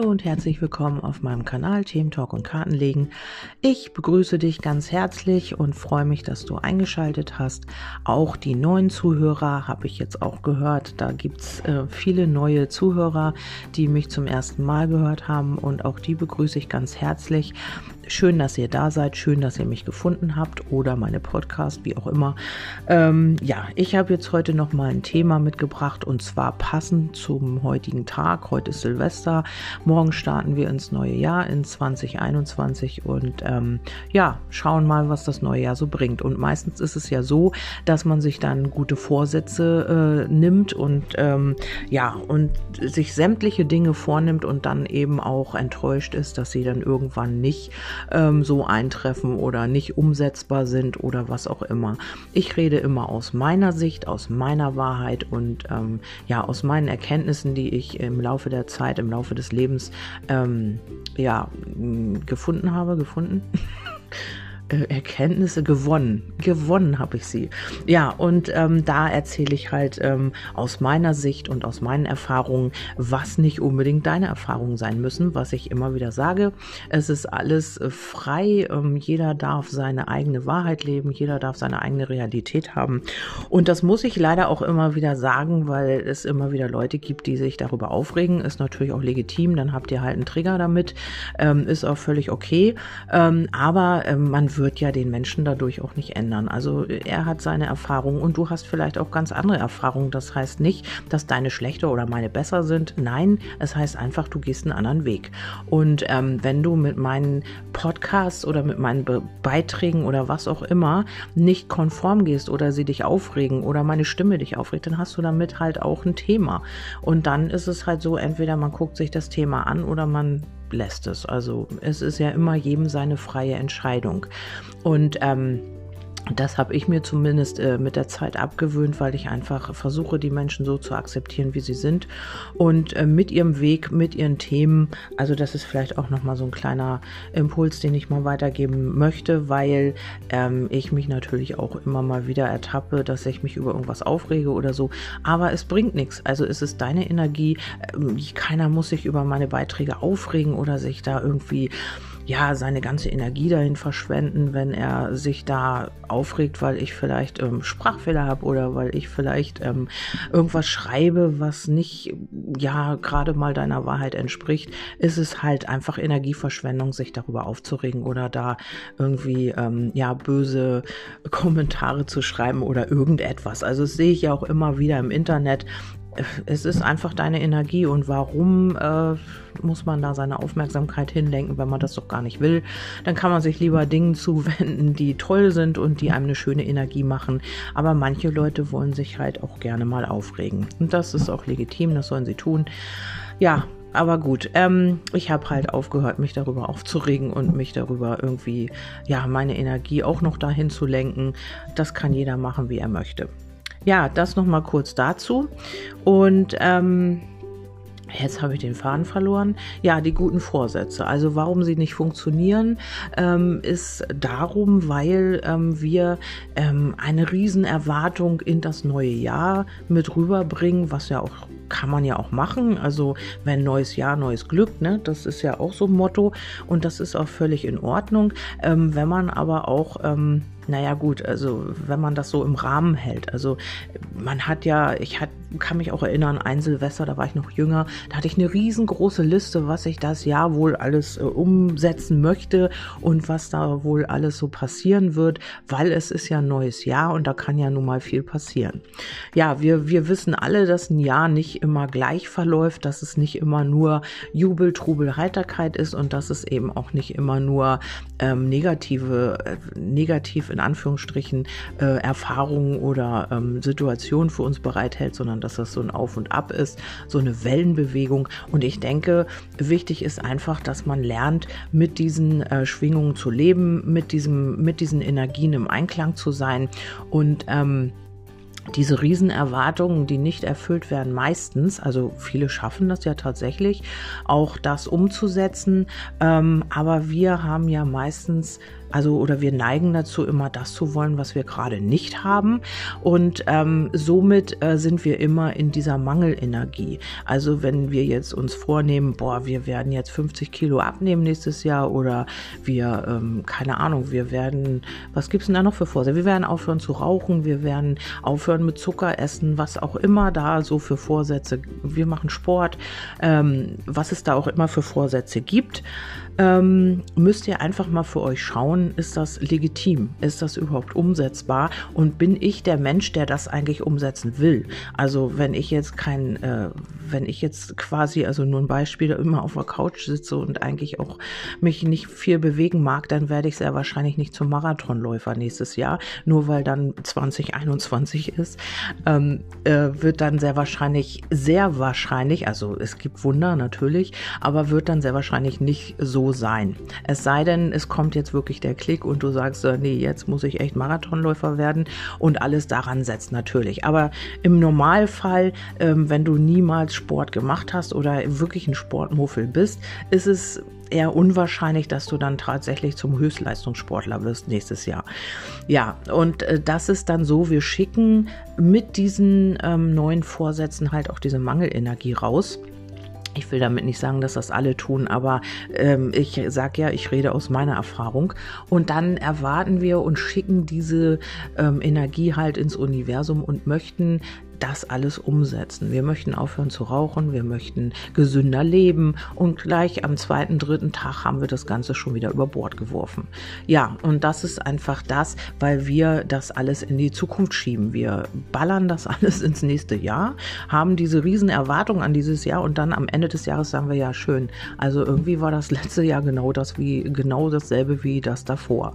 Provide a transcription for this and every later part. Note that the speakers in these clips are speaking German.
Hallo und herzlich willkommen auf meinem Kanal Themen Talk und Kartenlegen. Ich begrüße dich ganz herzlich und freue mich, dass du eingeschaltet hast. Auch die neuen Zuhörer habe ich jetzt auch gehört. Da gibt es äh, viele neue Zuhörer, die mich zum ersten Mal gehört haben und auch die begrüße ich ganz herzlich. Schön, dass ihr da seid. Schön, dass ihr mich gefunden habt oder meine Podcast, wie auch immer. Ähm, ja, ich habe jetzt heute noch mal ein Thema mitgebracht und zwar passend zum heutigen Tag. Heute ist Silvester. Morgen starten wir ins neue Jahr in 2021 und ähm, ja, schauen mal, was das neue Jahr so bringt. Und meistens ist es ja so, dass man sich dann gute Vorsätze äh, nimmt und ähm, ja, und sich sämtliche Dinge vornimmt und dann eben auch enttäuscht ist, dass sie dann irgendwann nicht ähm, so eintreffen oder nicht umsetzbar sind oder was auch immer. Ich rede immer aus meiner Sicht, aus meiner Wahrheit und ähm, ja, aus meinen Erkenntnissen, die ich im Laufe der Zeit, im Laufe des Lebens ähm, ja, gefunden habe, gefunden. Äh, Erkenntnisse gewonnen. Gewonnen habe ich sie. Ja, und ähm, da erzähle ich halt ähm, aus meiner Sicht und aus meinen Erfahrungen, was nicht unbedingt deine Erfahrungen sein müssen, was ich immer wieder sage. Es ist alles äh, frei. Ähm, jeder darf seine eigene Wahrheit leben. Jeder darf seine eigene Realität haben. Und das muss ich leider auch immer wieder sagen, weil es immer wieder Leute gibt, die sich darüber aufregen. Ist natürlich auch legitim. Dann habt ihr halt einen Trigger damit. Ähm, ist auch völlig okay. Ähm, aber ähm, man wird ja den Menschen dadurch auch nicht ändern. Also er hat seine Erfahrungen und du hast vielleicht auch ganz andere Erfahrungen. Das heißt nicht, dass deine schlechter oder meine besser sind. Nein, es heißt einfach, du gehst einen anderen Weg. Und ähm, wenn du mit meinen Podcasts oder mit meinen Be Beiträgen oder was auch immer nicht konform gehst oder sie dich aufregen oder meine Stimme dich aufregt, dann hast du damit halt auch ein Thema. Und dann ist es halt so, entweder man guckt sich das Thema an oder man lässt es. Also es ist ja immer jedem seine freie Entscheidung. Und ähm, das habe ich mir zumindest äh, mit der Zeit abgewöhnt, weil ich einfach versuche, die Menschen so zu akzeptieren, wie sie sind und äh, mit ihrem Weg, mit ihren Themen. Also das ist vielleicht auch noch mal so ein kleiner Impuls, den ich mal weitergeben möchte, weil ähm, ich mich natürlich auch immer mal wieder ertappe, dass ich mich über irgendwas aufrege oder so. Aber es bringt nichts. Also es ist deine Energie. Ähm, keiner muss sich über meine Beiträge aufregen oder sich da irgendwie ja, seine ganze Energie dahin verschwenden, wenn er sich da aufregt, weil ich vielleicht ähm, Sprachfehler habe oder weil ich vielleicht ähm, irgendwas schreibe, was nicht, ja, gerade mal deiner Wahrheit entspricht, ist es halt einfach Energieverschwendung, sich darüber aufzuregen oder da irgendwie, ähm, ja, böse Kommentare zu schreiben oder irgendetwas. Also das sehe ich ja auch immer wieder im Internet, es ist einfach deine Energie und warum äh, muss man da seine Aufmerksamkeit hinlenken, wenn man das doch gar nicht will? Dann kann man sich lieber Dingen zuwenden, die toll sind und die einem eine schöne Energie machen. Aber manche Leute wollen sich halt auch gerne mal aufregen. Und das ist auch legitim, das sollen sie tun. Ja, aber gut, ähm, ich habe halt aufgehört, mich darüber aufzuregen und mich darüber irgendwie, ja, meine Energie auch noch dahin zu lenken. Das kann jeder machen, wie er möchte. Ja, das noch mal kurz dazu. Und ähm, Jetzt habe ich den Faden verloren. Ja, die guten Vorsätze. Also warum sie nicht funktionieren, ähm, ist darum, weil ähm, wir ähm, eine Riesenerwartung in das neue Jahr mit rüberbringen, was ja auch kann man ja auch machen. Also wenn neues Jahr, neues Glück, ne? Das ist ja auch so ein Motto und das ist auch völlig in Ordnung. Ähm, wenn man aber auch ähm, naja gut, also wenn man das so im Rahmen hält. Also man hat ja, ich hat, kann mich auch erinnern, ein Silvester, da war ich noch jünger, da hatte ich eine riesengroße Liste, was ich das Jahr wohl alles äh, umsetzen möchte und was da wohl alles so passieren wird, weil es ist ja ein neues Jahr und da kann ja nun mal viel passieren. Ja, wir, wir wissen alle, dass ein Jahr nicht immer gleich verläuft, dass es nicht immer nur Jubel, Trubel, Heiterkeit ist und dass es eben auch nicht immer nur ähm, negative, äh, negativ in Anführungsstrichen äh, Erfahrungen oder ähm, Situationen für uns bereithält, sondern dass das so ein Auf und Ab ist, so eine Wellenbewegung. Und ich denke, wichtig ist einfach, dass man lernt, mit diesen äh, Schwingungen zu leben, mit, diesem, mit diesen Energien im Einklang zu sein und ähm, diese Riesenerwartungen, die nicht erfüllt werden, meistens, also viele schaffen das ja tatsächlich, auch das umzusetzen. Ähm, aber wir haben ja meistens Also oder wir neigen dazu, immer das zu wollen, was wir gerade nicht haben. Und ähm, somit äh, sind wir immer in dieser Mangelenergie. Also wenn wir jetzt uns vornehmen, boah, wir werden jetzt 50 Kilo abnehmen nächstes Jahr oder wir, ähm, keine Ahnung, wir werden, was gibt es denn da noch für Vorsätze? Wir werden aufhören zu rauchen, wir werden aufhören mit Zucker essen, was auch immer da so für Vorsätze. Wir machen Sport, ähm, was es da auch immer für Vorsätze gibt ähm, müsst ihr einfach mal für euch schauen, ist das legitim? Ist das überhaupt umsetzbar? Und bin ich der Mensch, der das eigentlich umsetzen will? Also wenn ich jetzt kein, äh, wenn ich jetzt quasi, also nur ein Beispiel, immer auf der Couch sitze und eigentlich auch mich nicht viel bewegen mag, dann werde ich sehr wahrscheinlich nicht zum Marathonläufer nächstes Jahr, nur weil dann 2021 ist, ähm, äh, wird dann sehr wahrscheinlich, sehr wahrscheinlich, also es gibt Wunder natürlich, aber wird dann sehr wahrscheinlich nicht so sein. Es sei denn, es kommt jetzt wirklich der Klick und du sagst, äh, nee, jetzt muss ich echt Marathonläufer werden und alles daran setzt natürlich. Aber im Normalfall, ähm, wenn du niemals Sport gemacht hast oder wirklich ein Sportmuffel bist, ist es eher unwahrscheinlich, dass du dann tatsächlich zum Höchstleistungssportler wirst nächstes Jahr. Ja, und äh, das ist dann so, wir schicken mit diesen ähm, neuen Vorsätzen halt auch diese Mangelenergie raus. Ich will damit nicht sagen, dass das alle tun, aber ähm, ich sage ja, ich rede aus meiner Erfahrung. Und dann erwarten wir und schicken diese ähm, Energie halt ins Universum und möchten das alles umsetzen. Wir möchten aufhören zu rauchen, wir möchten gesünder leben und gleich am zweiten, dritten Tag haben wir das Ganze schon wieder über Bord geworfen. Ja, und das ist einfach das, weil wir das alles in die Zukunft schieben. Wir ballern das alles ins nächste Jahr, haben diese riesen Erwartungen an dieses Jahr und dann am Ende des Jahres sagen wir ja schön. Also irgendwie war das letzte Jahr genau das wie genau dasselbe wie das davor.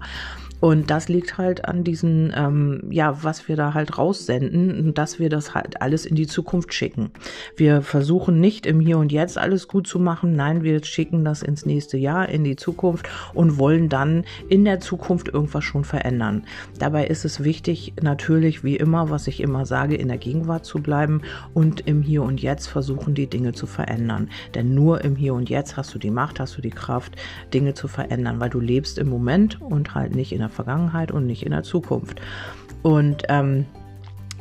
Und das liegt halt an diesen, ähm, ja, was wir da halt raussenden, dass wir das alles in die Zukunft schicken. Wir versuchen nicht im Hier und Jetzt alles gut zu machen. Nein, wir schicken das ins nächste Jahr, in die Zukunft und wollen dann in der Zukunft irgendwas schon verändern. Dabei ist es wichtig, natürlich, wie immer, was ich immer sage, in der Gegenwart zu bleiben und im Hier und Jetzt versuchen, die Dinge zu verändern. Denn nur im Hier und Jetzt hast du die Macht, hast du die Kraft, Dinge zu verändern, weil du lebst im Moment und halt nicht in der Vergangenheit und nicht in der Zukunft. Und ähm,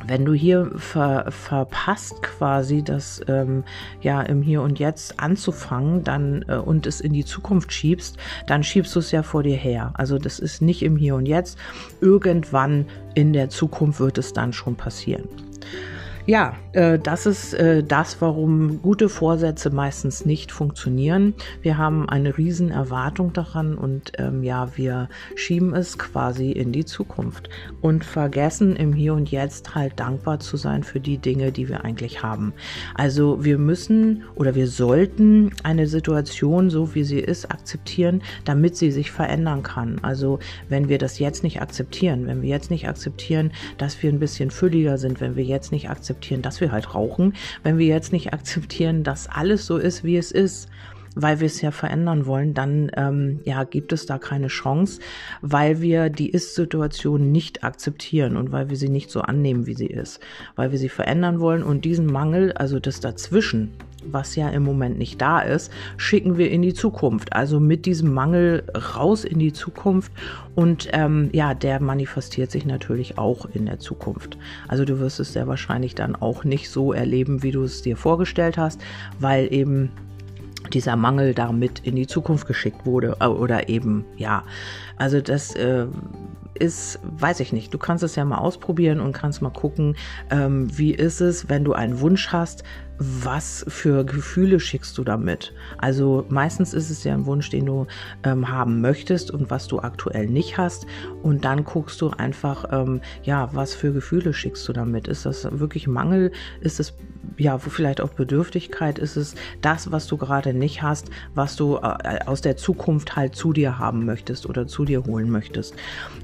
wenn du hier ver, verpasst quasi das ähm, ja im Hier und Jetzt anzufangen dann äh, und es in die Zukunft schiebst, dann schiebst du es ja vor dir her. Also das ist nicht im Hier und Jetzt. Irgendwann in der Zukunft wird es dann schon passieren. Ja, äh, das ist äh, das, warum gute Vorsätze meistens nicht funktionieren. Wir haben eine riesen Erwartung daran und ähm, ja, wir schieben es quasi in die Zukunft und vergessen im Hier und Jetzt halt dankbar zu sein für die Dinge, die wir eigentlich haben. Also wir müssen oder wir sollten eine Situation so wie sie ist akzeptieren, damit sie sich verändern kann. Also wenn wir das jetzt nicht akzeptieren, wenn wir jetzt nicht akzeptieren, dass wir ein bisschen fülliger sind, wenn wir jetzt nicht akzeptieren, akzeptieren, dass wir halt rauchen, wenn wir jetzt nicht akzeptieren, dass alles so ist, wie es ist, weil wir es ja verändern wollen, dann ähm, ja gibt es da keine Chance, weil wir die Ist-Situation nicht akzeptieren und weil wir sie nicht so annehmen, wie sie ist, weil wir sie verändern wollen und diesen Mangel, also das Dazwischen, was ja im Moment nicht da ist, schicken wir in die Zukunft. Also mit diesem Mangel raus in die Zukunft und ähm, ja, der manifestiert sich natürlich auch in der Zukunft. Also du wirst es sehr wahrscheinlich dann auch nicht so erleben, wie du es dir vorgestellt hast, weil eben dieser Mangel damit in die Zukunft geschickt wurde äh, oder eben ja, also das äh, ist, weiß ich nicht. Du kannst es ja mal ausprobieren und kannst mal gucken, ähm, wie ist es, wenn du einen Wunsch hast, was für Gefühle schickst du damit? Also meistens ist es ja ein Wunsch, den du ähm, haben möchtest und was du aktuell nicht hast. Und dann guckst du einfach, ähm, ja, was für Gefühle schickst du damit? Ist das wirklich Mangel? Ist es ja vielleicht auch Bedürftigkeit? Ist es das, was du gerade nicht hast, was du äh, aus der Zukunft halt zu dir haben möchtest oder zu dir holen möchtest?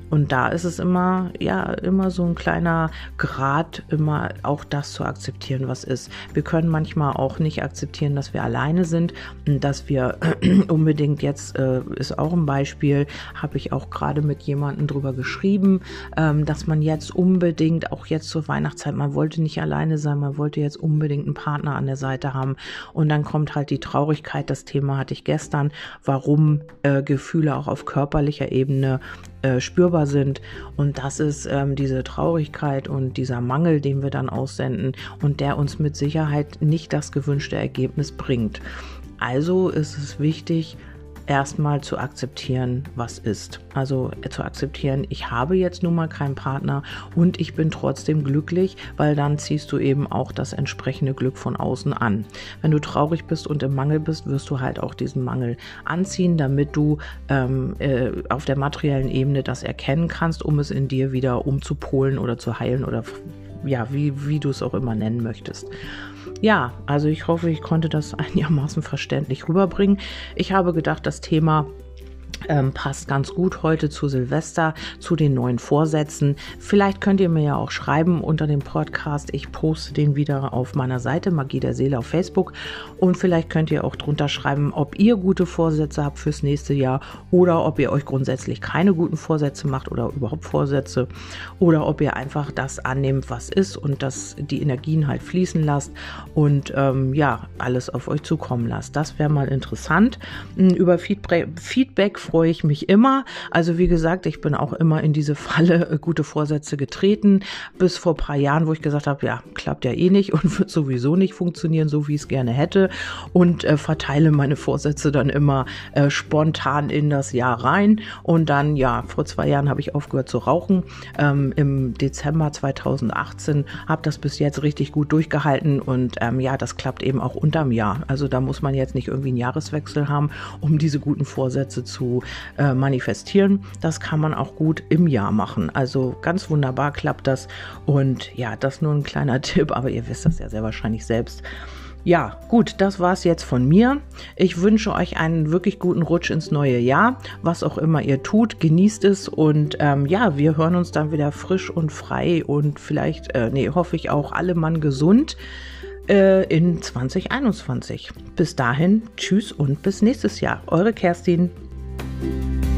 Und da ist es immer, ja, immer so ein kleiner Grad, immer auch das zu akzeptieren, was ist. Wir können manchmal auch nicht akzeptieren, dass wir alleine sind dass wir unbedingt jetzt, äh, ist auch ein Beispiel, habe ich auch gerade mit jemandem drüber geschrieben, ähm, dass man jetzt unbedingt, auch jetzt zur Weihnachtszeit, man wollte nicht alleine sein, man wollte jetzt unbedingt unbedingt einen Partner an der Seite haben. Und dann kommt halt die Traurigkeit, das Thema hatte ich gestern, warum äh, Gefühle auch auf körperlicher Ebene äh, spürbar sind. Und das ist ähm, diese Traurigkeit und dieser Mangel, den wir dann aussenden und der uns mit Sicherheit nicht das gewünschte Ergebnis bringt. Also ist es wichtig, erstmal zu akzeptieren, was ist. Also äh, zu akzeptieren, ich habe jetzt nun mal keinen Partner und ich bin trotzdem glücklich, weil dann ziehst du eben auch das entsprechende Glück von außen an. Wenn du traurig bist und im Mangel bist, wirst du halt auch diesen Mangel anziehen, damit du ähm, äh, auf der materiellen Ebene das erkennen kannst, um es in dir wieder umzupolen oder zu heilen oder ja, wie, wie du es auch immer nennen möchtest. Ja, also ich hoffe, ich konnte das einigermaßen verständlich rüberbringen. Ich habe gedacht, das Thema ähm, passt ganz gut heute zu Silvester, zu den neuen Vorsätzen. Vielleicht könnt ihr mir ja auch schreiben unter dem Podcast. Ich poste den wieder auf meiner Seite Magie der Seele auf Facebook. Und vielleicht könnt ihr auch drunter schreiben, ob ihr gute Vorsätze habt fürs nächste Jahr oder ob ihr euch grundsätzlich keine guten Vorsätze macht oder überhaupt Vorsätze oder ob ihr einfach das annehmt, was ist und dass die Energien halt fließen lasst und ähm, ja, alles auf euch zukommen lasst. Das wäre mal interessant. Über Feedback, Feedback freue ich mich immer. Also wie gesagt, ich bin auch immer in diese Falle äh, gute Vorsätze getreten, bis vor paar Jahren, wo ich gesagt habe, ja, klappt ja eh nicht und wird sowieso nicht funktionieren, so wie ich es gerne hätte und äh, verteile meine Vorsätze dann immer äh, spontan in das Jahr rein und dann, ja, vor zwei Jahren habe ich aufgehört zu rauchen. Ähm, Im Dezember 2018 habe das bis jetzt richtig gut durchgehalten und ähm, ja, das klappt eben auch unterm Jahr. Also da muss man jetzt nicht irgendwie einen Jahreswechsel haben, um diese guten Vorsätze zu äh, manifestieren. Das kann man auch gut im Jahr machen. Also ganz wunderbar klappt das. Und ja, das nur ein kleiner Tipp, aber ihr wisst das ja sehr wahrscheinlich selbst. Ja, gut, das war es jetzt von mir. Ich wünsche euch einen wirklich guten Rutsch ins neue Jahr. Was auch immer ihr tut, genießt es und ähm, ja, wir hören uns dann wieder frisch und frei und vielleicht, äh, nee, hoffe ich auch alle Mann gesund äh, in 2021. Bis dahin, tschüss und bis nächstes Jahr. Eure Kerstin. Bye.